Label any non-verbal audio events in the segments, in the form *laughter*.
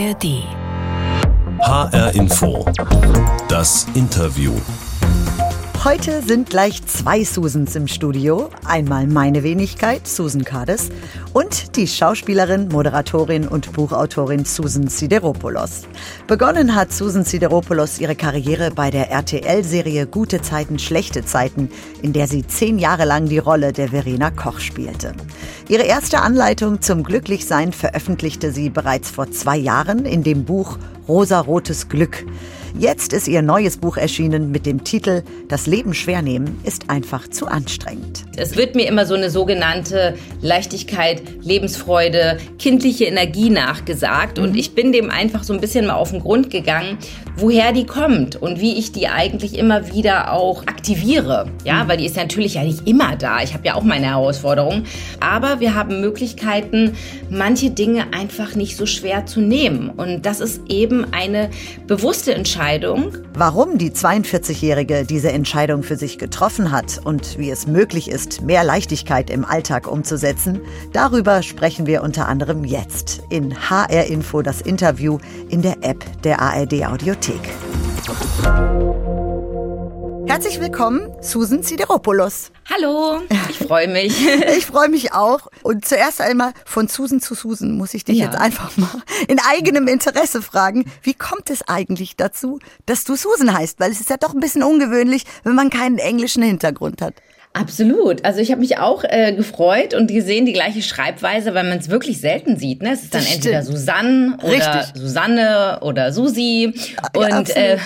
ARD. HR Info. Das Interview. Heute sind gleich zwei Susans im Studio. Einmal meine Wenigkeit, Susan Kades, und die Schauspielerin, Moderatorin und Buchautorin Susan Sideropoulos. Begonnen hat Susan Sideropoulos ihre Karriere bei der RTL-Serie Gute Zeiten, schlechte Zeiten, in der sie zehn Jahre lang die Rolle der Verena Koch spielte. Ihre erste Anleitung zum Glücklichsein veröffentlichte sie bereits vor zwei Jahren in dem Buch Rosarotes Glück. Jetzt ist ihr neues Buch erschienen mit dem Titel Das Leben schwer nehmen ist einfach zu anstrengend. Es wird mir immer so eine sogenannte Leichtigkeit, Lebensfreude, kindliche Energie nachgesagt und ich bin dem einfach so ein bisschen mal auf den Grund gegangen, woher die kommt und wie ich die eigentlich immer wieder auch aktiviere. Ja, weil die ist natürlich ja nicht immer da. Ich habe ja auch meine Herausforderungen, aber wir haben Möglichkeiten, manche Dinge einfach nicht so schwer zu nehmen und das ist eben eine bewusste Entscheidung Entscheidung. Warum die 42-Jährige diese Entscheidung für sich getroffen hat und wie es möglich ist, mehr Leichtigkeit im Alltag umzusetzen, darüber sprechen wir unter anderem jetzt in HR Info das Interview in der App der ARD Audiothek. Herzlich willkommen, Susan Sideropoulos. Hallo, ich freue mich. *laughs* ich freue mich auch. Und zuerst einmal von Susan zu Susan muss ich dich ja. jetzt einfach mal in eigenem Interesse fragen, wie kommt es eigentlich dazu, dass du Susan heißt? Weil es ist ja doch ein bisschen ungewöhnlich, wenn man keinen englischen Hintergrund hat. Absolut. Also ich habe mich auch äh, gefreut und gesehen die gleiche Schreibweise, weil man es wirklich selten sieht. Ne? Es ist dann entweder Susanne oder Richtig. Susanne oder Susi. Ja, und äh,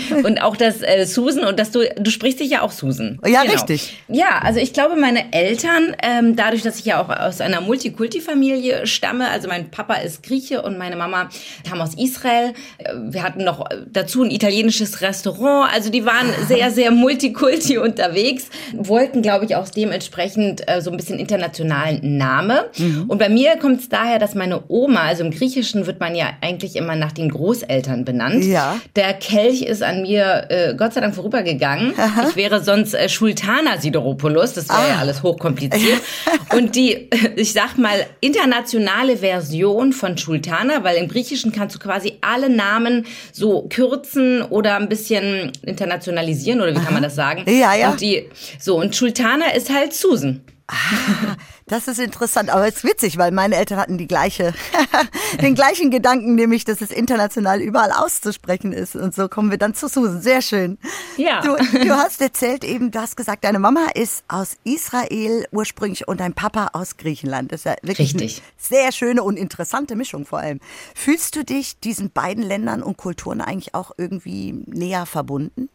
*laughs* und auch das äh, Susan und dass du du sprichst dich ja auch Susan. Ja, genau. richtig. Ja, also ich glaube, meine Eltern, ähm, dadurch, dass ich ja auch aus einer Multikulti-Familie stamme, also mein Papa ist Grieche und meine Mama kam aus Israel. Äh, wir hatten noch dazu ein italienisches Restaurant, also die waren *laughs* sehr, sehr Multikulti unterwegs, wollten, glaube ich, auch dementsprechend äh, so ein bisschen internationalen Name. Mhm. Und bei mir kommt es daher, dass meine Oma, also im Griechischen wird man ja eigentlich immer nach den Großeltern benannt. Ja. Der Kelch ist an mir äh, Gott sei Dank vorübergegangen. Aha. Ich wäre sonst äh, Schultana Sideropoulos, das wäre ah. ja alles hochkompliziert. *laughs* Und die, *laughs* ich sag mal, internationale Version von Schultana, weil im Griechischen kannst du quasi alle Namen so kürzen oder ein bisschen internationalisieren, oder wie Aha. kann man das sagen? Ja, ja. Und die, so, und Schultana ist halt Susan. Ah, das ist interessant, aber es ist witzig, weil meine Eltern hatten die gleiche, *laughs* den gleichen Gedanken, nämlich, dass es international überall auszusprechen ist. Und so kommen wir dann zu Susan. Sehr schön. Ja. Du, du hast erzählt eben, du hast gesagt, deine Mama ist aus Israel ursprünglich und dein Papa aus Griechenland. Das ist ja wirklich Richtig. eine sehr schöne und interessante Mischung vor allem. Fühlst du dich diesen beiden Ländern und Kulturen eigentlich auch irgendwie näher verbunden?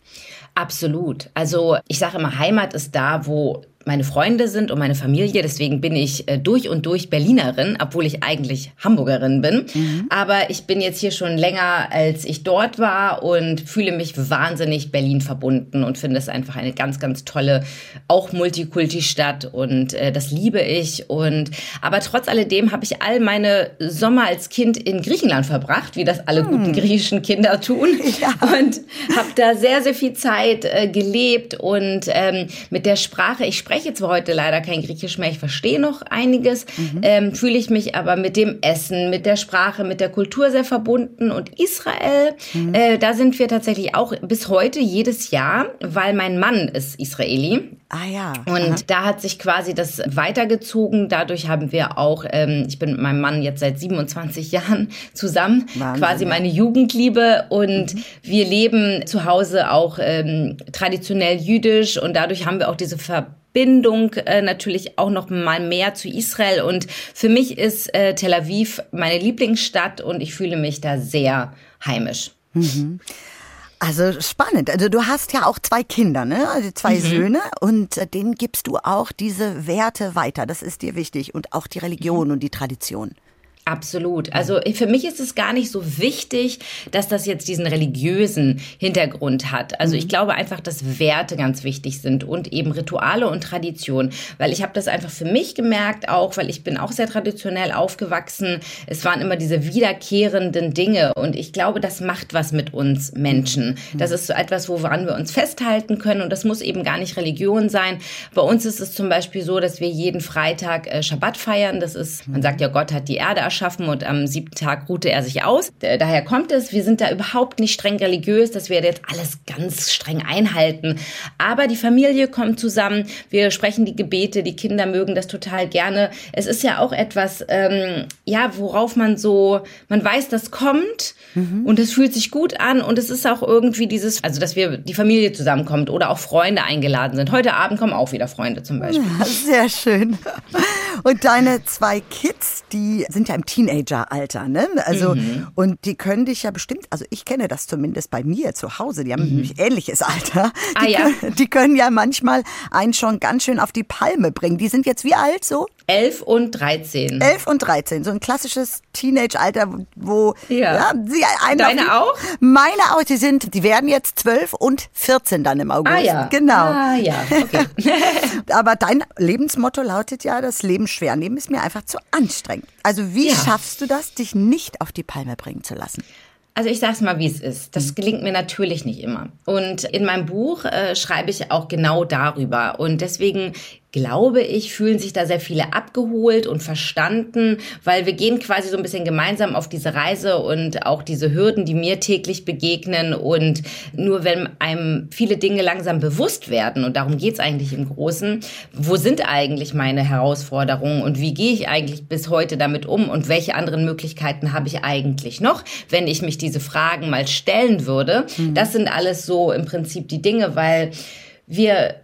Absolut. Also ich sage immer, Heimat ist da, wo meine Freunde sind und meine Familie. Deswegen bin ich äh, durch und durch Berlinerin, obwohl ich eigentlich Hamburgerin bin. Mhm. Aber ich bin jetzt hier schon länger, als ich dort war und fühle mich wahnsinnig Berlin verbunden und finde es einfach eine ganz, ganz tolle, auch Multikulti-Stadt und äh, das liebe ich. Und aber trotz alledem habe ich all meine Sommer als Kind in Griechenland verbracht, wie das alle mhm. guten griechischen Kinder tun. *laughs* Ja. Und habe da sehr, sehr viel Zeit äh, gelebt und ähm, mit der Sprache, ich spreche spreche zwar heute leider kein Griechisch mehr, ich verstehe noch einiges, mhm. ähm, fühle ich mich aber mit dem Essen, mit der Sprache, mit der Kultur sehr verbunden. Und Israel, mhm. äh, da sind wir tatsächlich auch bis heute jedes Jahr, weil mein Mann ist Israeli. Ah ja. Und Aha. da hat sich quasi das weitergezogen. Dadurch haben wir auch, ähm, ich bin mit meinem Mann jetzt seit 27 Jahren zusammen, Wahnsinn, quasi meine Jugendliebe. Und mhm. wir leben zu Hause auch ähm, traditionell jüdisch und dadurch haben wir auch diese Verbindung Bindung äh, natürlich auch noch mal mehr zu Israel. Und für mich ist äh, Tel Aviv meine Lieblingsstadt und ich fühle mich da sehr heimisch. Mhm. Also spannend. Also du hast ja auch zwei Kinder, ne? Also zwei mhm. Söhne und äh, denen gibst du auch diese Werte weiter. Das ist dir wichtig und auch die Religion mhm. und die Tradition. Absolut. Also für mich ist es gar nicht so wichtig, dass das jetzt diesen religiösen Hintergrund hat. Also ich mhm. glaube einfach, dass Werte ganz wichtig sind und eben Rituale und Tradition, weil ich habe das einfach für mich gemerkt auch, weil ich bin auch sehr traditionell aufgewachsen. Es waren immer diese wiederkehrenden Dinge und ich glaube, das macht was mit uns Menschen. Mhm. Das ist so etwas, woran wir uns festhalten können und das muss eben gar nicht Religion sein. Bei uns ist es zum Beispiel so, dass wir jeden Freitag äh, Schabbat feiern. Das ist, man sagt ja, Gott hat die Erde erschaffen schaffen und am siebten Tag ruhte er sich aus. Daher kommt es, wir sind da überhaupt nicht streng religiös, dass wir jetzt alles ganz streng einhalten. Aber die Familie kommt zusammen, wir sprechen die Gebete, die Kinder mögen das total gerne. Es ist ja auch etwas, ähm, ja, worauf man so, man weiß, das kommt mhm. und es fühlt sich gut an und es ist auch irgendwie dieses, also dass wir die Familie zusammenkommt oder auch Freunde eingeladen sind. Heute Abend kommen auch wieder Freunde zum Beispiel. Ja, sehr schön. Und deine zwei Kids, die sind ja im Teenageralter, ne? Also mhm. und die können dich ja bestimmt, also ich kenne das zumindest bei mir zu Hause, die haben mhm. nämlich ähnliches Alter. Ah, die, ja. können, die können ja manchmal einen schon ganz schön auf die Palme bringen. Die sind jetzt wie alt so? 11 und 13. 11 und 13, so ein klassisches Teenage-Alter, wo ja. ja sie einen Deine die, auch? Meine auch, die sind, die werden jetzt 12 und 14 dann im August. Ah ja. Genau. Ah ja, okay. *laughs* Aber dein Lebensmotto lautet ja, das Leben schwer nehmen ist mir einfach zu anstrengend. Also wie Ja. schaffst du das, dich nicht auf die Palme bringen zu lassen? Also ich sag's mal, wie es ist. Das gelingt mir natürlich nicht immer. Und in meinem Buch äh, schreibe ich auch genau darüber. Und deswegen glaube ich, fühlen sich da sehr viele abgeholt und verstanden, weil wir gehen quasi so ein bisschen gemeinsam auf diese Reise und auch diese Hürden, die mir täglich begegnen. Und nur wenn einem viele Dinge langsam bewusst werden, und darum geht's eigentlich im Großen, wo sind eigentlich meine Herausforderungen und wie gehe ich eigentlich bis heute damit um und welche anderen Möglichkeiten habe ich eigentlich noch, wenn ich mich diese Fragen mal stellen würde. Das sind alles so im Prinzip die Dinge, weil wir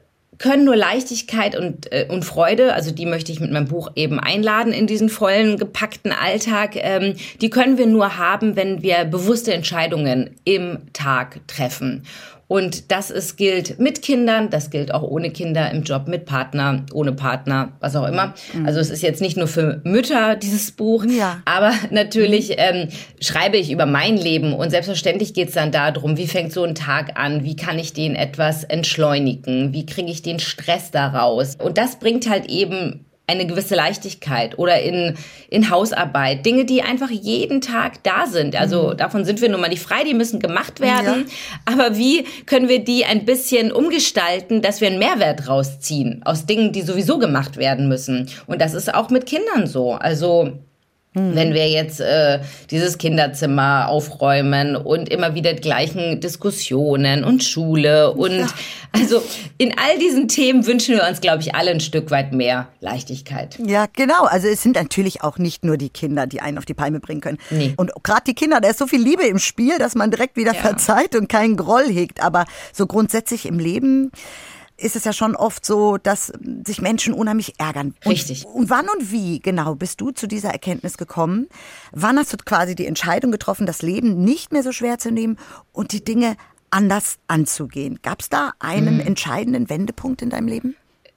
können nur Leichtigkeit und, äh, und Freude, also die möchte ich mit meinem Buch eben einladen in diesen vollen, gepackten Alltag, ähm, die können wir nur haben, wenn wir bewusste Entscheidungen im Tag treffen. Und das ist, gilt mit Kindern, das gilt auch ohne Kinder im Job, mit Partner, ohne Partner, was auch immer. Also es ist jetzt nicht nur für Mütter dieses Buch, Ja. aber *laughs* natürlich ähm, schreibe ich über mein Leben und selbstverständlich geht es dann darum, wie fängt so ein Tag an, wie kann ich den etwas entschleunigen, wie kriege ich den Stress daraus. Und das bringt halt eben eine gewisse Leichtigkeit oder in, in Hausarbeit, Dinge, die einfach jeden Tag da sind. Also davon sind wir nun mal nicht frei, die müssen gemacht werden. Aber wie können wir die ein bisschen umgestalten, dass wir einen Mehrwert rausziehen aus Dingen, die sowieso gemacht werden müssen? Und das ist auch mit Kindern so. Also wenn wir jetzt äh, dieses Kinderzimmer aufräumen und immer wieder die gleichen Diskussionen und Schule und *laughs* also in all diesen Themen wünschen wir uns, glaube ich, alle ein Stück weit mehr Leichtigkeit. Ja, genau. Also es sind natürlich auch nicht nur die Kinder, die einen auf die Palme bringen können. Nee. Und gerade die Kinder, da ist so viel Liebe im Spiel, dass man direkt wieder Ja. verzeiht und keinen Groll hegt. Aber so grundsätzlich im Leben ist es ja schon oft so, dass sich Menschen unheimlich ärgern. Und, Richtig. Und wann und wie genau bist du zu dieser Erkenntnis gekommen? Wann hast du quasi die Entscheidung getroffen, das Leben nicht mehr so schwer zu nehmen und die Dinge anders anzugehen? Gab es da einen entscheidenden Wendepunkt in deinem Leben?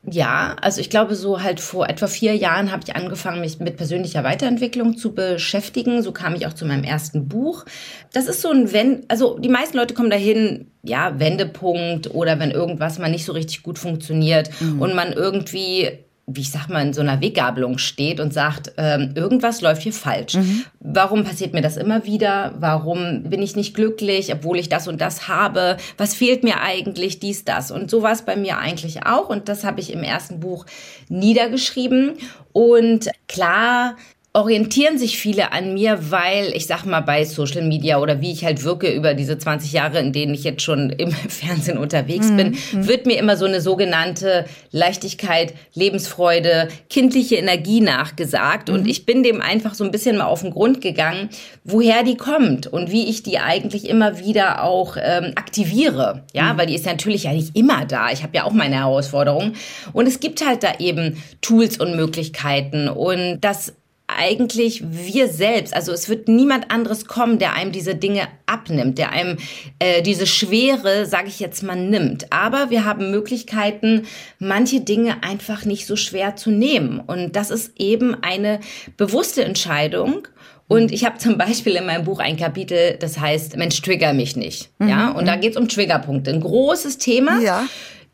Ja, also ich glaube, so halt vor etwa vier Jahren habe ich angefangen, mich mit persönlicher Weiterentwicklung zu beschäftigen. So kam ich auch zu meinem ersten Buch. Das ist so ein Wenn, also die meisten Leute kommen dahin, ja, Wendepunkt oder wenn irgendwas mal nicht so richtig gut funktioniert und man irgendwie wie ich sag mal, in so einer Weggabelung steht und sagt, ähm, irgendwas läuft hier falsch. Warum passiert mir das immer wieder? Warum bin ich nicht glücklich, obwohl ich das und das habe? Was fehlt mir eigentlich? Dies, das. Und so war es bei mir eigentlich auch. Und das habe ich im ersten Buch niedergeschrieben. Und klar orientieren sich viele an mir, weil ich sag mal bei Social Media oder wie ich halt wirke über diese 20 Jahre, in denen ich jetzt schon *laughs* im Fernsehen unterwegs bin, wird mir immer so eine sogenannte Leichtigkeit, Lebensfreude, kindliche Energie nachgesagt. Und ich bin dem einfach so ein bisschen mal auf den Grund gegangen, woher die kommt und wie ich die eigentlich immer wieder auch ähm, aktiviere, ja, weil die ist natürlich ja nicht immer da. Ich habe ja auch meine Herausforderungen. Und es gibt halt da eben Tools und Möglichkeiten. Und das eigentlich wir selbst, also es wird niemand anderes kommen, der einem diese Dinge abnimmt, der einem äh, diese Schwere, sage ich jetzt mal, nimmt. Aber wir haben Möglichkeiten, manche Dinge einfach nicht so schwer zu nehmen. Und das ist eben eine bewusste Entscheidung. Und ich habe zum Beispiel in meinem Buch ein Kapitel, das heißt, Mensch, trigger mich nicht. Ja, und da geht es um Triggerpunkte. Ein großes Thema Ja.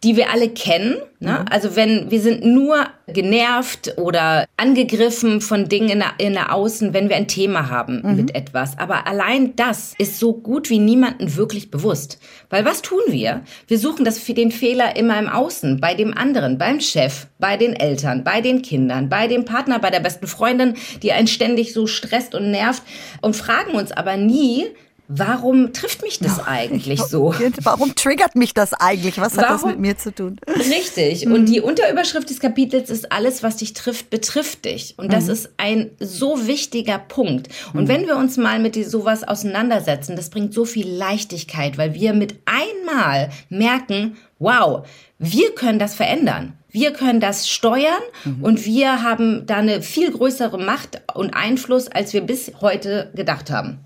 die wir alle kennen. Ne? Also wenn wir sind nur genervt oder angegriffen von Dingen in der, in der Außen, wenn wir ein Thema haben mhm. mit etwas. Aber allein das ist so gut wie niemanden wirklich bewusst. Weil was tun wir? Wir suchen das für den Fehler immer im Außen, bei dem anderen, beim Chef, bei den Eltern, bei den Kindern, bei dem Partner, bei der besten Freundin, die einen ständig so stresst und nervt und fragen uns aber nie, Warum trifft mich das eigentlich *laughs* so? Warum triggert mich das eigentlich? Was hat Warum? das mit mir zu tun? Richtig. Und die Unterüberschrift des Kapitels ist alles, was dich trifft, betrifft dich. Und das mhm. ist ein so wichtiger Punkt. Und mhm. wenn wir uns mal mit sowas auseinandersetzen, das bringt so viel Leichtigkeit, weil wir mit einmal merken, wow, wir können das verändern. Wir können das steuern mhm. und wir haben da eine viel größere Macht und Einfluss, als wir bis heute gedacht haben.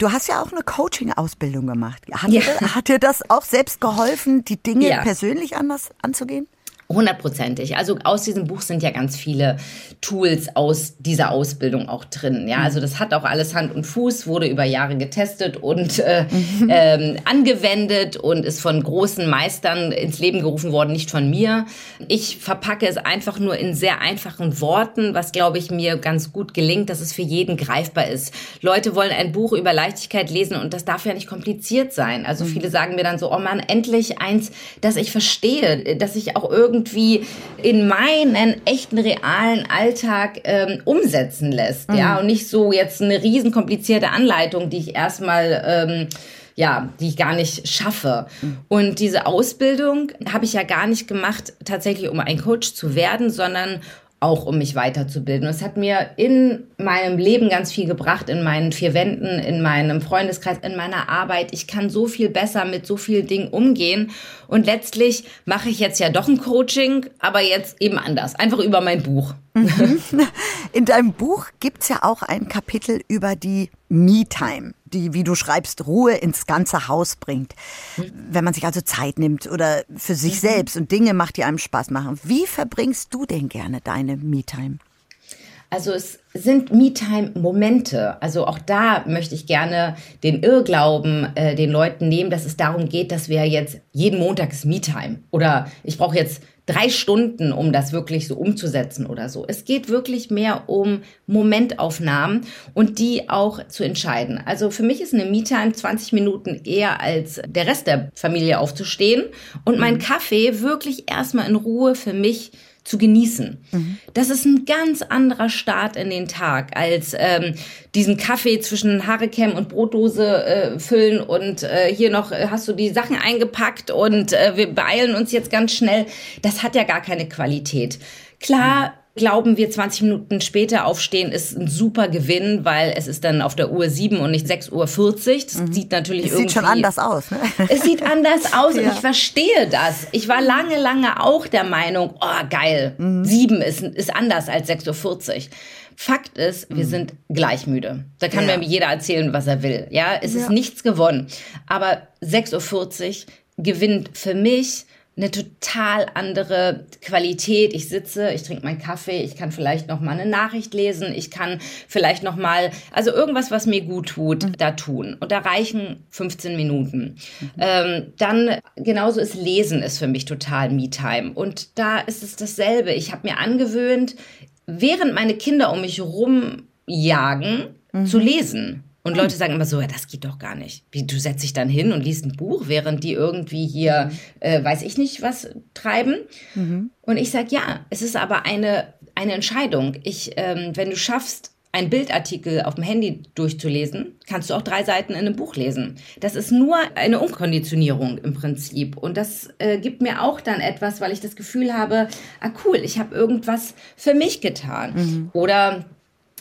Du hast ja auch eine Coaching-Ausbildung gemacht. Hat, ja. dir, hat dir das auch selbst geholfen, die Dinge ja. persönlich anders anzugehen? Hundertprozentig. Also aus diesem Buch sind ja ganz viele Tools aus dieser Ausbildung auch drin. Ja, also das hat auch alles Hand und Fuß, wurde über Jahre getestet und äh, mhm. *laughs* ähm, angewendet und ist von großen Meistern ins Leben gerufen worden, nicht von mir. Ich verpacke es einfach nur in sehr einfachen Worten, was glaube ich mir ganz gut gelingt, dass es für jeden greifbar ist. Leute wollen ein Buch über Leichtigkeit lesen und das darf ja nicht kompliziert sein. Also mhm. viele sagen mir dann so, oh Mann, endlich eins, das ich verstehe, dass ich auch irgendwie irgendwie in meinen echten realen Alltag ähm, umsetzen lässt, mhm. ja, und nicht so jetzt eine riesen komplizierte Anleitung, die ich erstmal ähm, ja, die ich gar nicht schaffe. Mhm. Und diese Ausbildung habe ich ja gar nicht gemacht, tatsächlich um ein Coach zu werden, sondern auch um mich weiterzubilden. Und es hat mir in meinem Leben ganz viel gebracht, in meinen vier Wänden, in meinem Freundeskreis, in meiner Arbeit. Ich kann so viel besser mit so vielen Dingen umgehen. Und letztlich mache ich jetzt ja doch ein Coaching, aber jetzt eben anders. Einfach über mein Buch. Mhm. *laughs* In deinem Buch gibt's ja auch ein Kapitel über die Me-Time, die, wie du schreibst, Ruhe ins ganze Haus bringt. Mhm. Wenn man sich also Zeit nimmt oder für sich mhm. selbst und Dinge macht, die einem Spaß machen. Wie verbringst du denn gerne deine Me-Time? Also es sind Me-Time-Momente. Also auch da möchte ich gerne den Irrglauben äh, den Leuten nehmen, dass es darum geht, dass wir jetzt jeden Montag ist Me-Time oder ich brauche jetzt drei Stunden, um das wirklich so umzusetzen oder so. Es geht wirklich mehr um Momentaufnahmen und die auch zu entscheiden. Also für mich ist eine Me-Time 20 Minuten eher als der Rest der Familie aufzustehen und mein. Kaffee wirklich erstmal in Ruhe für mich zu genießen. Mhm. Das ist ein ganz anderer Start in den Tag, als ähm, diesen Kaffee zwischen Harekem und Brotdose äh, füllen und äh, hier noch äh, hast du die Sachen eingepackt und äh, wir beeilen uns jetzt ganz schnell. Das hat ja gar keine Qualität. Klar, glauben wir 20 Minuten später aufstehen ist ein super Gewinn, weil es ist dann auf der Uhr 7 und nicht 6 Uhr 40. Das mhm. sieht natürlich es irgendwie... sieht schon anders aus, ne? *laughs* Es sieht anders aus ja. und ich verstehe das. Ich war lange, lange auch der Meinung, oh geil, mhm. 7 ist, ist anders als 6.40 Uhr. Fakt ist, wir mhm. sind gleich müde. Da kann ja. mir jeder erzählen, was er will. Ja, es ja. ist nichts gewonnen. Aber 6.40 Uhr gewinnt für mich eine total andere Qualität. Ich sitze, ich trinke meinen Kaffee, ich kann vielleicht noch mal eine Nachricht lesen, ich kann vielleicht noch mal, also irgendwas, was mir gut tut, mhm. da tun. Und da reichen 15 Minuten. Mhm. Ähm, dann genauso ist Lesen ist für mich total Me-Time. Und da ist es dasselbe. Ich habe mir angewöhnt, während meine Kinder um mich rumjagen, mhm. zu lesen. Und Leute sagen immer so, ja, das geht doch gar nicht. Wie, du setzt dich dann hin und liest ein Buch, während die irgendwie hier, äh, weiß ich nicht, was treiben. Mhm. Und ich sage, ja, es ist aber eine, eine Entscheidung. Ich, ähm, wenn du schaffst, einen Bildartikel auf dem Handy durchzulesen, kannst du auch drei Seiten in einem Buch lesen. Das ist nur eine Umkonditionierung im Prinzip. Und das äh, gibt mir auch dann etwas, weil ich das Gefühl habe, ah cool, ich habe irgendwas für mich getan. Mhm. Oder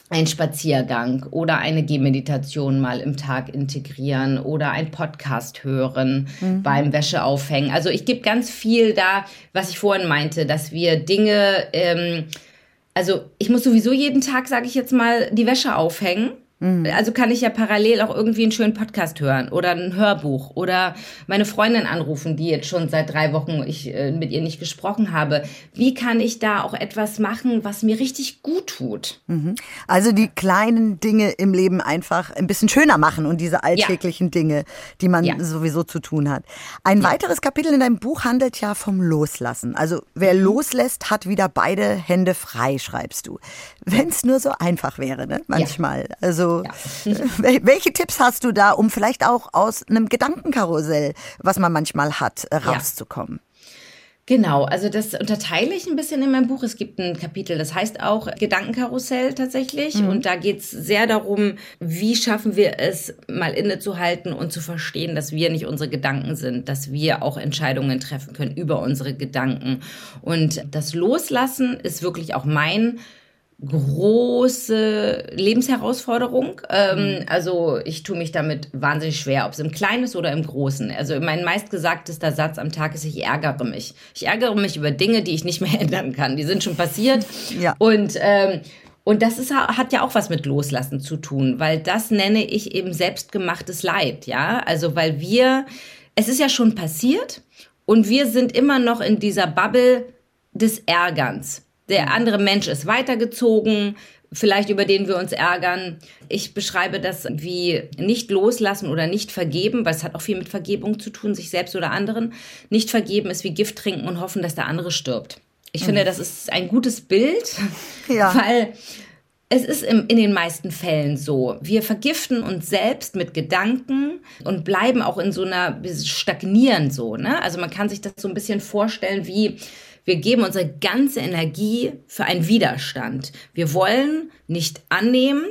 ein Spaziergang oder eine Gehmeditation mal im Tag integrieren oder ein Podcast hören mhm. beim Wäscheaufhängen. Also ich gebe ganz viel da, was ich vorhin meinte, dass wir Dinge, ähm, also ich muss sowieso jeden Tag, sage ich jetzt mal, die Wäsche aufhängen. Mhm. Also kann ich ja parallel auch irgendwie einen schönen Podcast hören oder ein Hörbuch oder meine Freundin anrufen, die jetzt schon seit drei Wochen ich äh, mit ihr nicht gesprochen habe. Wie kann ich da auch etwas machen, was mir richtig gut tut? Mhm. Also die kleinen Dinge im Leben einfach ein bisschen schöner machen und diese alltäglichen ja. Dinge, die man ja. sowieso zu tun hat. Ein ja. weiteres Kapitel in deinem Buch handelt ja vom Loslassen. Also wer mhm. loslässt, hat wieder beide Hände frei, schreibst du. Wenn es nur so einfach wäre, ne? Manchmal. Also ja. welche Tipps hast du da, um vielleicht auch aus einem Gedankenkarussell, was man manchmal hat, äh, rauszukommen? Genau, also das unterteile ich ein bisschen in meinem Buch. Es gibt ein Kapitel, das heißt auch Gedankenkarussell tatsächlich. Mhm. Und da geht es sehr darum, wie schaffen wir es, mal innezuhalten und zu verstehen, dass wir nicht unsere Gedanken sind, dass wir auch Entscheidungen treffen können über unsere Gedanken. Und das Loslassen ist wirklich auch mein große Lebensherausforderung. Ähm, mhm. also ich tue mich damit wahnsinnig schwer, ob es im Kleinen ist oder im Großen. Also mein meistgesagtester Satz am Tag ist, ich ärgere mich. Ich ärgere mich über Dinge, die ich nicht mehr *laughs* ändern kann. Die sind schon passiert. *laughs* Ja. Und ähm, und das ist, hat ja auch was mit Loslassen zu tun, weil das nenne ich eben selbstgemachtes Leid, ja. Also weil wir, es ist ja schon passiert und wir sind immer noch in dieser Bubble des Ärgerns. Der mhm. andere Mensch ist weitergezogen, vielleicht über den wir uns ärgern. Ich beschreibe das wie nicht loslassen oder nicht vergeben, weil es hat auch viel mit Vergebung zu tun, sich selbst oder anderen. Nicht vergeben ist wie Gift trinken und hoffen, dass der andere stirbt. Ich mhm. finde, das ist ein gutes Bild, ja. *laughs* weil es ist im, in den meisten Fällen so. Wir vergiften uns selbst mit Gedanken und bleiben auch in so einer, stagnieren so, ne? Also man kann sich das so ein bisschen vorstellen wie, wir geben unsere ganze Energie für einen Widerstand. Wir wollen nicht annehmen,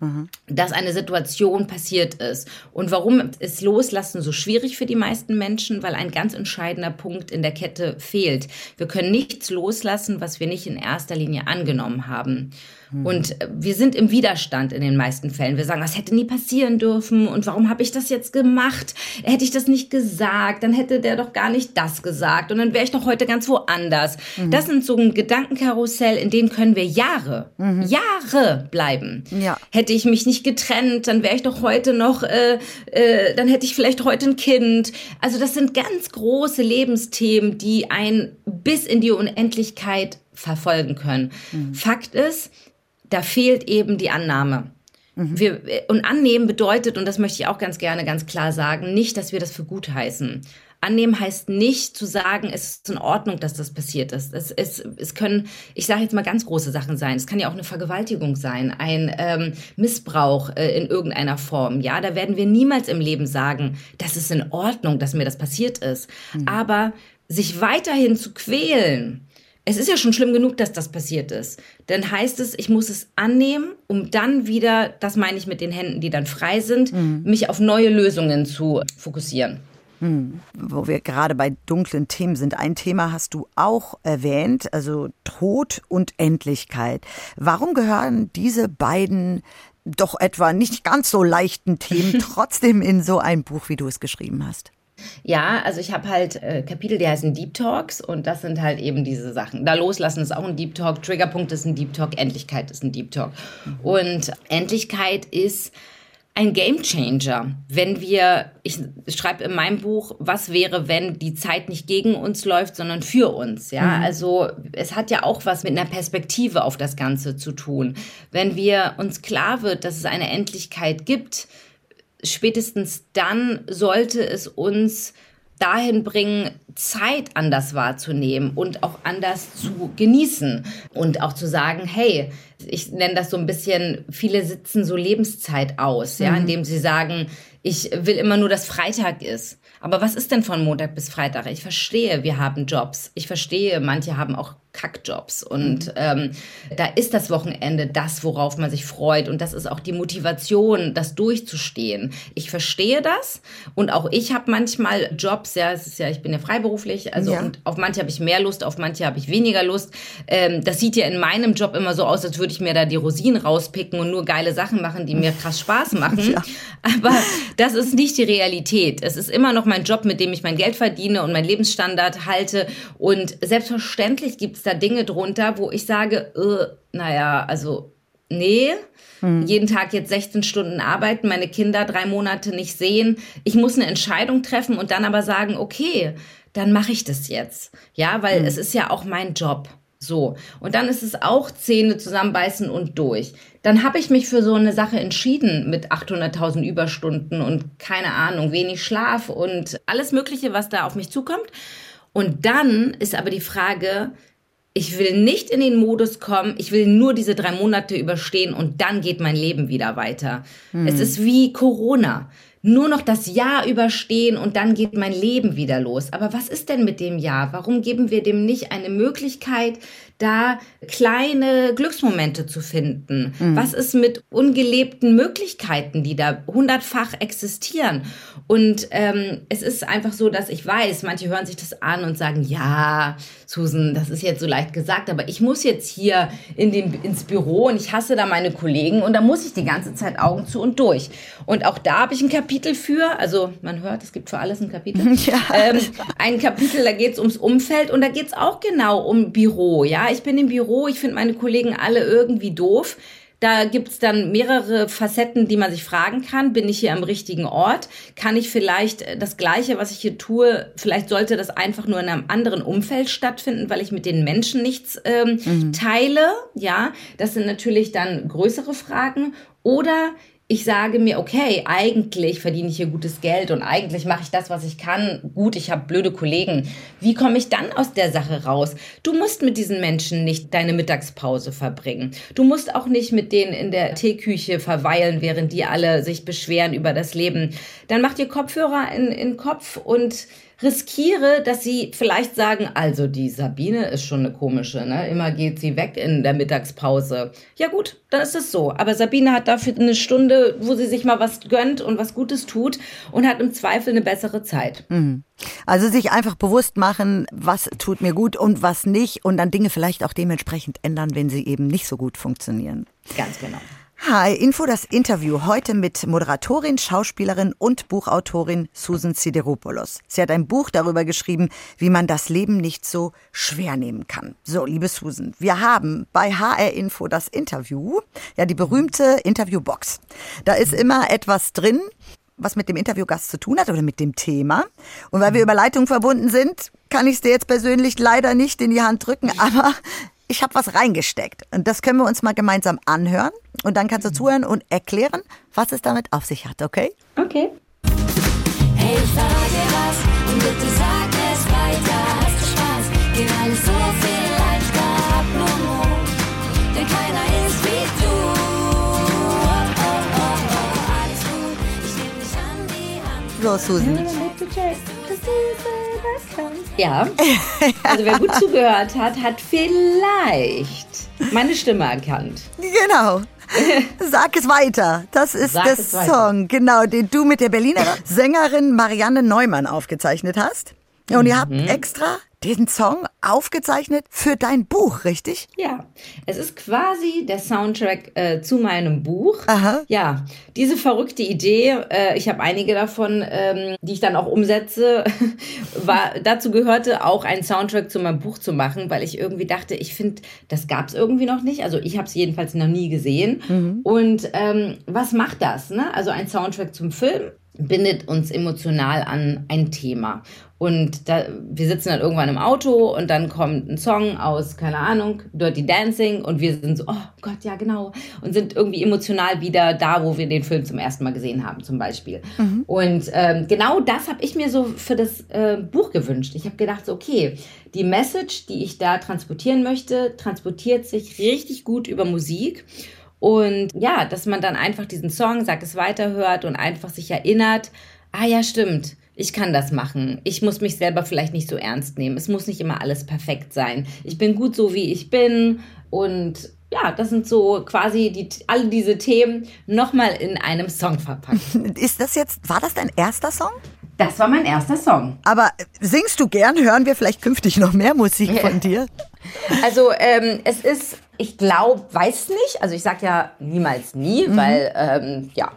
mhm. dass eine Situation passiert ist. Und warum ist Loslassen so schwierig für die meisten Menschen? Weil ein ganz entscheidender Punkt in der Kette fehlt. Wir können nichts loslassen, was wir nicht in erster Linie angenommen haben. Mhm. Und wir sind im Widerstand in den meisten Fällen. Wir sagen, das hätte nie passieren dürfen und warum habe ich das jetzt gemacht? Hätte ich das nicht gesagt, dann hätte der doch gar nicht das gesagt und dann wäre ich doch heute ganz woanders. Mhm. Das sind so ein Gedankenkarussell, in denen können wir Jahre, mhm. Jahre bleiben. Ja. Hätte ich mich nicht getrennt, dann wäre ich doch heute noch, äh, äh, dann hätte ich vielleicht heute ein Kind. Also das sind ganz große Lebensthemen, die ein bis in die Unendlichkeit verfolgen können. Mhm. Fakt ist, da fehlt eben die Annahme. Mhm. Wir, und annehmen bedeutet, und das möchte ich auch ganz gerne ganz klar sagen, nicht, dass wir das für gut heißen. Annehmen heißt nicht zu sagen, es ist in Ordnung, dass das passiert ist. Es, es, es können, ich sage jetzt mal ganz große Sachen sein. Es kann ja auch eine Vergewaltigung sein, ein ähm, Missbrauch äh, in irgendeiner Form. Ja, da werden wir niemals im Leben sagen, das ist in Ordnung, dass mir das passiert ist. Mhm. Aber sich weiterhin zu quälen, es ist ja schon schlimm genug, dass das passiert ist. Dann heißt es, ich muss es annehmen, um dann wieder, das meine ich mit den Händen, die dann frei sind, mhm. mich auf neue Lösungen zu fokussieren. Mhm. Wo wir gerade bei dunklen Themen sind. Ein Thema hast du auch erwähnt, also Tod und Endlichkeit. Warum gehören diese beiden doch etwa nicht ganz so leichten Themen *laughs* trotzdem in so ein Buch, wie du es geschrieben hast? Ja, also ich habe halt äh, Kapitel, die heißen Deep Talks und das sind halt eben diese Sachen. Da loslassen ist auch ein Deep Talk, Triggerpunkt ist ein Deep Talk, Endlichkeit ist ein Deep Talk. Mhm. Und Endlichkeit ist ein Game Changer. Wenn wir, ich schreibe in meinem Buch, was wäre, wenn die Zeit nicht gegen uns läuft, sondern für uns. Ja, mhm. also es hat ja auch was mit einer Perspektive auf das Ganze zu tun. Wenn wir uns klar wird, dass es eine Endlichkeit gibt, spätestens dann sollte es uns dahin bringen, Zeit anders wahrzunehmen und auch anders zu genießen und auch zu sagen, hey, ich nenne das so ein bisschen, viele sitzen so Lebenszeit aus, ja, mhm. indem sie sagen, ich will immer nur, dass Freitag ist. Aber was ist denn von Montag bis Freitag? Ich verstehe, wir haben Jobs. Ich verstehe, manche haben auch Kackjobs. Und mhm. ähm, da ist das Wochenende das, worauf man sich freut. Und das ist auch die Motivation, das durchzustehen. Ich verstehe das. Und auch ich habe manchmal Jobs, ja, es ist ja, ich bin ja freiberuflich, also ja. und auf manche habe ich mehr Lust, auf manche habe ich weniger Lust. Ähm, das sieht ja in meinem Job immer so aus, als würde ich mir da die Rosinen rauspicken und nur geile Sachen machen, die mir krass Spaß *laughs* machen. Ja. Aber das ist nicht die Realität. Es ist immer noch mein Job, mit dem ich mein Geld verdiene und meinen Lebensstandard halte. Und selbstverständlich gibt es da Dinge drunter, wo ich sage, äh, naja, also nee, hm. jeden Tag jetzt 16 Stunden arbeiten, meine Kinder drei Monate nicht sehen. Ich muss eine Entscheidung treffen und dann aber sagen, okay, dann mache ich das jetzt. Ja, weil hm. es ist ja auch mein Job. So. Und dann ist es auch Zähne zusammenbeißen und durch. Dann habe ich mich für so eine Sache entschieden mit 800.000 Überstunden und keine Ahnung, wenig Schlaf und alles Mögliche, was da auf mich zukommt. Und dann ist aber die Frage, ich will nicht in den Modus kommen, ich will nur diese drei Monate überstehen und dann geht mein Leben wieder weiter. Hm. Es ist wie Corona nur noch das Jahr überstehen und dann geht mein Leben wieder los. Aber was ist denn mit dem Jahr? Warum geben wir dem nicht eine Möglichkeit, da kleine Glücksmomente zu finden? Mhm. Was ist mit ungelebten Möglichkeiten, die da hundertfach existieren? Und ähm, es ist einfach so, dass ich weiß, manche hören sich das an und sagen, ja, Susan, das ist jetzt so leicht gesagt, aber ich muss jetzt hier in den, ins Büro und ich hasse da meine Kollegen und da muss ich die ganze Zeit Augen zu und durch. Und auch da habe ich ein Kapitel für, also man hört, es gibt für alles ein Kapitel. *laughs* Ja. Ähm, ein Kapitel, da geht es ums Umfeld und da geht es auch genau um Büro. Ja, ich bin im Büro, ich finde meine Kollegen alle irgendwie doof. Da gibt's dann mehrere Facetten, die man sich fragen kann. Bin ich hier am richtigen Ort? Kann ich vielleicht äh, das Gleiche, was ich hier tue, vielleicht sollte das einfach nur in einem anderen Umfeld stattfinden, weil ich mit den Menschen nichts ähm, mhm. teile? Ja, das sind natürlich dann größere Fragen. Oder ich sage mir, okay, eigentlich verdiene ich hier gutes Geld und eigentlich mache ich das, was ich kann. Gut, ich habe blöde Kollegen. Wie komme ich dann aus der Sache raus? Du musst mit diesen Menschen nicht deine Mittagspause verbringen. Du musst auch nicht mit denen in der Teeküche verweilen, während die alle sich beschweren über das Leben. Dann mach dir Kopfhörer in, in Kopf und riskiere, dass sie vielleicht sagen, also die Sabine ist schon eine komische, ne? Immer geht sie weg in der Mittagspause. Ja gut, dann ist es so. Aber Sabine hat dafür eine Stunde, wo sie sich mal was gönnt und was Gutes tut und hat im Zweifel eine bessere Zeit. Mhm. Also sich einfach bewusst machen, was tut mir gut und was nicht und dann Dinge vielleicht auch dementsprechend ändern, wenn sie eben nicht so gut funktionieren. Ganz genau. Hi, Info das Interview heute mit Moderatorin, Schauspielerin und Buchautorin Susan Sideropoulos. Sie hat ein Buch darüber geschrieben, wie man das Leben nicht so schwer nehmen kann. So, liebe Susan, wir haben bei HR Info das Interview, ja die berühmte Interviewbox. Da ist immer etwas drin, was mit dem Interviewgast zu tun hat oder mit dem Thema. Und weil wir über Leitung verbunden sind, kann ich es dir jetzt persönlich leider nicht in die Hand drücken, *laughs* aber ich habe was reingesteckt. Und das können wir uns mal gemeinsam anhören. Und dann kannst du zuhören und erklären, was es damit auf sich hat, okay? Okay. Hey, ich verrate dir was und bitte sag es weiter. Hast du Spaß? Geht alles so viel leichter. Hab nur Mut, denn keiner ist wie du. Oh, oh, oh, oh, alles gut, ich nehm dich an die Hand. So, Susan. Ja, also wer gut zugehört hat, hat vielleicht meine Stimme erkannt. Genau. *laughs* Sag es weiter. Das ist Sag der Song, genau, den du mit der Berliner *laughs* Sängerin Marianne Neumann aufgezeichnet hast. Und ihr habt mhm. extra diesen Song aufgezeichnet für dein Buch, richtig? Ja, es ist quasi der Soundtrack äh, zu meinem Buch. Aha. Ja, diese verrückte Idee, äh, ich habe einige davon, ähm, die ich dann auch umsetze, *laughs* war dazu gehörte auch einen Soundtrack zu meinem Buch zu machen, weil ich irgendwie dachte, ich finde, das gab es irgendwie noch nicht. Also ich habe es jedenfalls noch nie gesehen. Mhm. Und ähm, was macht das? Ne? Also ein Soundtrack zum Film bindet uns emotional an ein Thema. Und da, wir sitzen dann irgendwann im Auto und dann kommt ein Song aus, keine Ahnung, Dirty Dancing und wir sind so, oh Gott, ja genau. Und sind irgendwie emotional wieder da, wo wir den Film zum ersten Mal gesehen haben, zum Beispiel. Mhm. Und ähm, genau das habe ich mir so für das äh, Buch gewünscht. Ich habe gedacht, so, okay, die Message, die ich da transportieren möchte, transportiert sich richtig gut über Musik. Und ja, dass man dann einfach diesen Song, sag es weiterhört und einfach sich erinnert, ah ja, stimmt, ich kann das machen. Ich muss mich selber vielleicht nicht so ernst nehmen. Es muss nicht immer alles perfekt sein. Ich bin gut so, wie ich bin. Und ja, das sind so quasi die, alle diese Themen nochmal in einem Song verpackt. *laughs* Ist das jetzt, war das dein erster Song? Das war mein erster Song. Aber singst du gern? Hören wir vielleicht künftig noch mehr Musik *laughs* von dir? Also ähm, es ist, ich glaube, weiß nicht. Also ich sag ja niemals nie, mhm. weil ähm, ja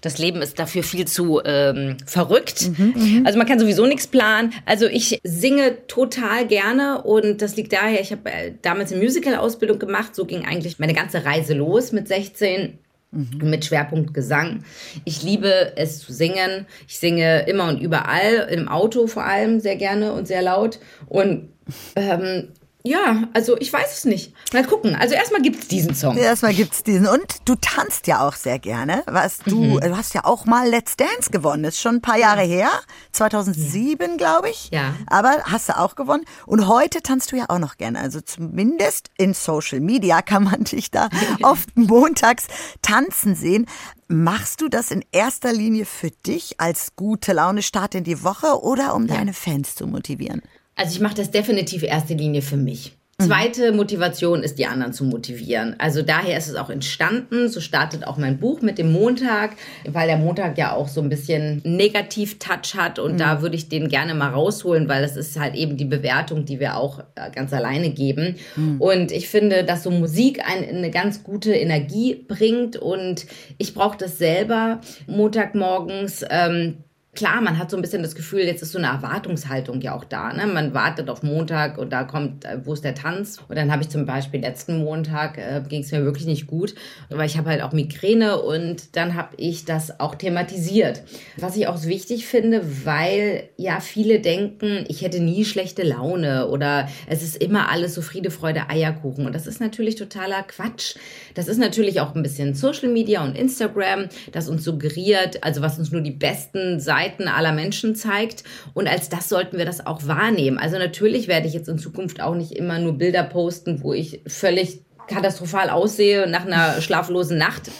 das Leben ist dafür viel zu ähm, verrückt. Mhm, also man kann sowieso nichts planen. Also ich singe total gerne und das liegt daher, ich habe äh, damals eine Musical-Ausbildung gemacht. So ging eigentlich meine ganze Reise los mit 16 mhm. mit Schwerpunkt Gesang. Ich liebe es zu singen. Ich singe immer und überall, im Auto vor allem sehr gerne und sehr laut. Und ähm, ja, also ich weiß es nicht. Mal gucken. Also erstmal gibt's diesen Song. Erstmal gibt's diesen. Und du tanzt ja auch sehr gerne. Was du, mhm. du hast ja auch mal Let's Dance gewonnen. Das ist schon ein paar Jahre her. 2007, glaube ich. Ja. Aber hast du auch gewonnen. Und heute tanzt du ja auch noch gerne. Also zumindest in Social Media kann man dich da oft montags tanzen sehen. Machst du das in erster Linie für dich als gute Laune Start in die Woche oder um ja. deine Fans zu motivieren? Also ich mache das definitiv erste Linie für mich. Zweite Motivation ist, die anderen zu motivieren. Also daher ist es auch entstanden. So startet auch mein Buch mit dem Montag, weil der Montag ja auch so ein bisschen Negativ-Touch hat. Und mhm. da würde ich den gerne mal rausholen, weil das ist halt eben die Bewertung, die wir auch äh, ganz alleine geben. Mhm. Und ich finde, dass so Musik eine ganz gute Energie bringt. Und ich brauche das selber Montagmorgens. Ähm, Klar, man hat so ein bisschen das Gefühl, jetzt ist so eine Erwartungshaltung ja auch da. Ne? Man wartet auf Montag und da kommt, äh, wo ist der Tanz? Und dann habe ich zum Beispiel letzten Montag, äh, ging es mir wirklich nicht gut, weil ich habe halt auch Migräne und dann habe ich das auch thematisiert. Was ich auch wichtig finde, weil ja viele denken, ich hätte nie schlechte Laune oder es ist immer alles so Friede, Freude, Eierkuchen. Und das ist natürlich totaler Quatsch. Das ist natürlich auch ein bisschen Social Media und Instagram, das uns suggeriert, also was uns nur die besten Seiten Seiten aller Menschen zeigt. Und als das sollten wir das auch wahrnehmen. Also natürlich werde ich jetzt in Zukunft auch nicht immer nur Bilder posten, wo ich völlig katastrophal aussehe nach einer *laughs* schlaflosen Nacht.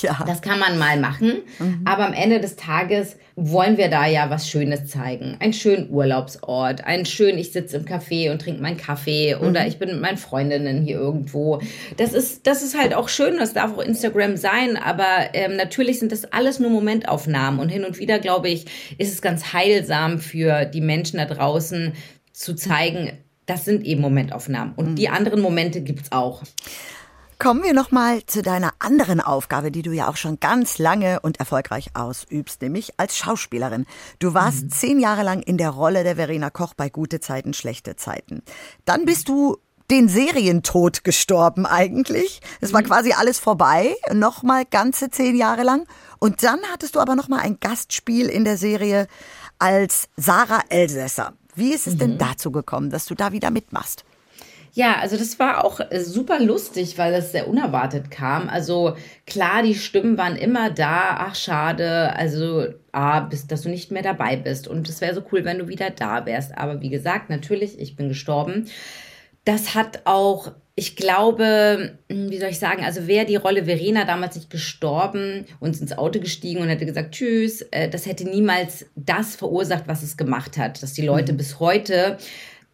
Ja. Das kann man mal machen. Mhm. Aber am Ende des Tages wollen wir da ja was Schönes zeigen. Ein schönen Urlaubsort, ein schön, ich sitze im Café und trinke meinen Kaffee mhm. oder ich bin mit meinen Freundinnen hier irgendwo. Das ist, das ist halt auch schön, das darf auch Instagram sein, aber ähm, natürlich sind das alles nur Momentaufnahmen und hin und wieder, glaube ich, ist es ganz heilsam für die Menschen da draußen zu zeigen, das sind eben Momentaufnahmen und mhm. die anderen Momente gibt's auch. Kommen wir nochmal zu deiner anderen Aufgabe, die du ja auch schon ganz lange und erfolgreich ausübst, nämlich als Schauspielerin. Du warst mhm. zehn Jahre lang in der Rolle der Verena Koch bei Gute Zeiten, Schlechte Zeiten. Dann bist du den Serientod gestorben eigentlich. Es war mhm. quasi alles vorbei, nochmal ganze zehn Jahre lang. Und dann hattest du aber nochmal ein Gastspiel in der Serie als Sarah Elsässer. Wie ist es mhm. denn dazu gekommen, dass du da wieder mitmachst? Ja, also das war auch äh, super lustig, weil das sehr unerwartet kam. Also klar, die Stimmen waren immer da. Ach, schade. Also, ah, bis, dass du nicht mehr dabei bist. Und es wäre so cool, wenn du wieder da wärst. Aber wie gesagt, natürlich, ich bin gestorben. Das hat auch, ich glaube, hm, wie soll ich sagen, also wäre die Rolle Verena damals nicht gestorben, uns ins Auto gestiegen und hätte gesagt, tschüss, äh, das hätte niemals das verursacht, was es gemacht hat. Dass die Leute mhm. bis heute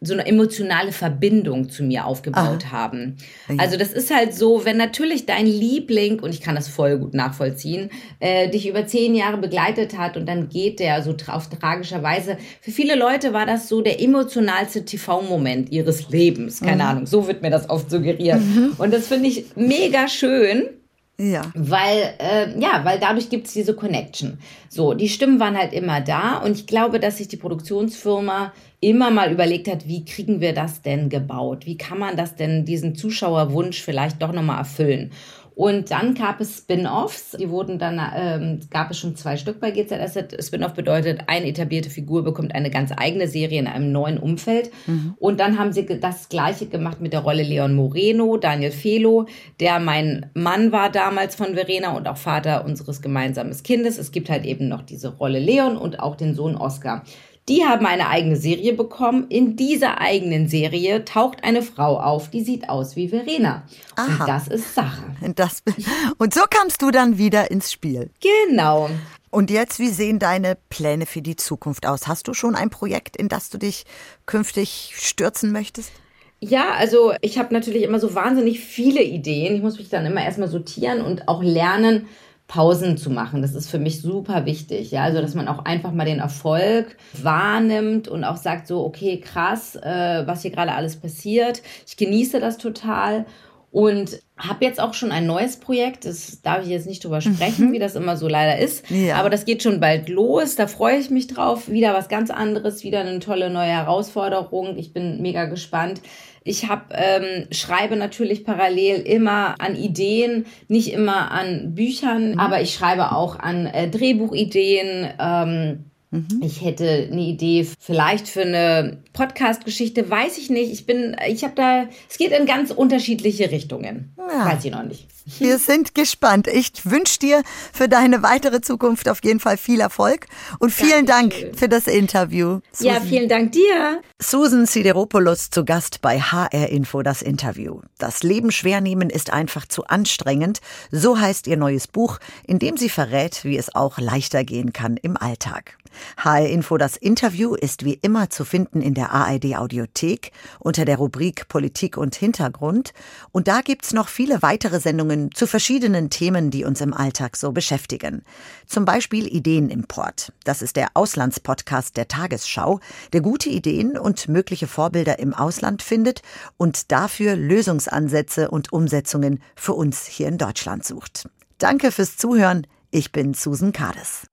so eine emotionale Verbindung zu mir aufgebaut Aha. haben. Also das ist halt so, wenn natürlich dein Liebling, und ich kann das voll gut nachvollziehen, äh, dich über zehn Jahre begleitet hat und dann geht der so auf tragischer Weise. Für viele Leute war das so der emotionalste TV-Moment ihres Lebens. Keine mhm. Ahnung, so wird mir das oft suggeriert. Mhm. Und das finde ich mega schön. Ja. Weil, äh, ja, weil dadurch gibt's diese Connection. So, die Stimmen waren halt immer da und ich glaube, dass sich die Produktionsfirma immer mal überlegt hat, wie kriegen wir das denn gebaut? Wie kann man das denn, diesen Zuschauerwunsch vielleicht doch nochmal erfüllen? Und dann gab es Spin-offs. Die wurden dann, ähm, gab es schon zwei Stück bei GZSZ. Spin-off bedeutet, eine etablierte Figur bekommt eine ganz eigene Serie in einem neuen Umfeld. Mhm. Und dann haben sie das Gleiche gemacht mit der Rolle Leon Moreno, Daniel Felo, der mein Mann war damals von Verena und auch Vater unseres gemeinsamen Kindes. Es gibt halt eben noch diese Rolle Leon und auch den Sohn Oscar. Die haben eine eigene Serie bekommen. In dieser eigenen Serie taucht eine Frau auf, die sieht aus wie Verena. Aha. Und das ist Sache. *laughs* Das, und so kamst du dann wieder ins Spiel. Genau. Und jetzt, wie sehen deine Pläne für die Zukunft aus? Hast du schon ein Projekt, in das du dich künftig stürzen möchtest? Ja, also ich habe natürlich immer so wahnsinnig viele Ideen. Ich muss mich dann immer erstmal sortieren und auch lernen, Pausen zu machen. Das ist für mich super wichtig. Ja, also dass man auch einfach mal den Erfolg wahrnimmt und auch sagt so, okay, krass, äh, was hier gerade alles passiert. Ich genieße das total und habe jetzt auch schon ein neues Projekt. Das darf ich jetzt nicht drüber sprechen, mhm. wie das immer so leider ist. Ja. Aber das geht schon bald los. Da freue ich mich drauf. Wieder was ganz anderes, wieder eine tolle neue Herausforderung. Ich bin mega gespannt. Ich habe ähm, schreibe natürlich parallel immer an Ideen, nicht immer an Büchern, mhm. aber ich schreibe auch an äh, Drehbuchideen. Ähm, Mhm. Ich hätte eine Idee vielleicht für eine Podcast-Geschichte, weiß ich nicht. Ich bin, ich habe da, es geht in ganz unterschiedliche Richtungen. Ja. Weiß ich noch nicht. Wir sind gespannt. Ich wünsche dir für deine weitere Zukunft auf jeden Fall viel Erfolg und vielen Dankeschön. Dank für das Interview. Susan. Ja, vielen Dank dir. Susan Sideropoulos zu Gast bei HR Info das Interview. Das Leben schwer nehmen ist einfach zu anstrengend. So heißt ihr neues Buch, in dem sie verrät, wie es auch leichter gehen kann im Alltag. HR Info das Interview ist wie immer zu finden in der ARD Audiothek unter der Rubrik Politik und Hintergrund. Und da gibt's noch viele weitere Sendungen zu verschiedenen Themen, die uns im Alltag so beschäftigen. Zum Beispiel Ideenimport. Das ist der Auslandspodcast der Tagesschau, der gute Ideen und mögliche Vorbilder im Ausland findet und dafür Lösungsansätze und Umsetzungen für uns hier in Deutschland sucht. Danke fürs Zuhören. Ich bin Susan Kades.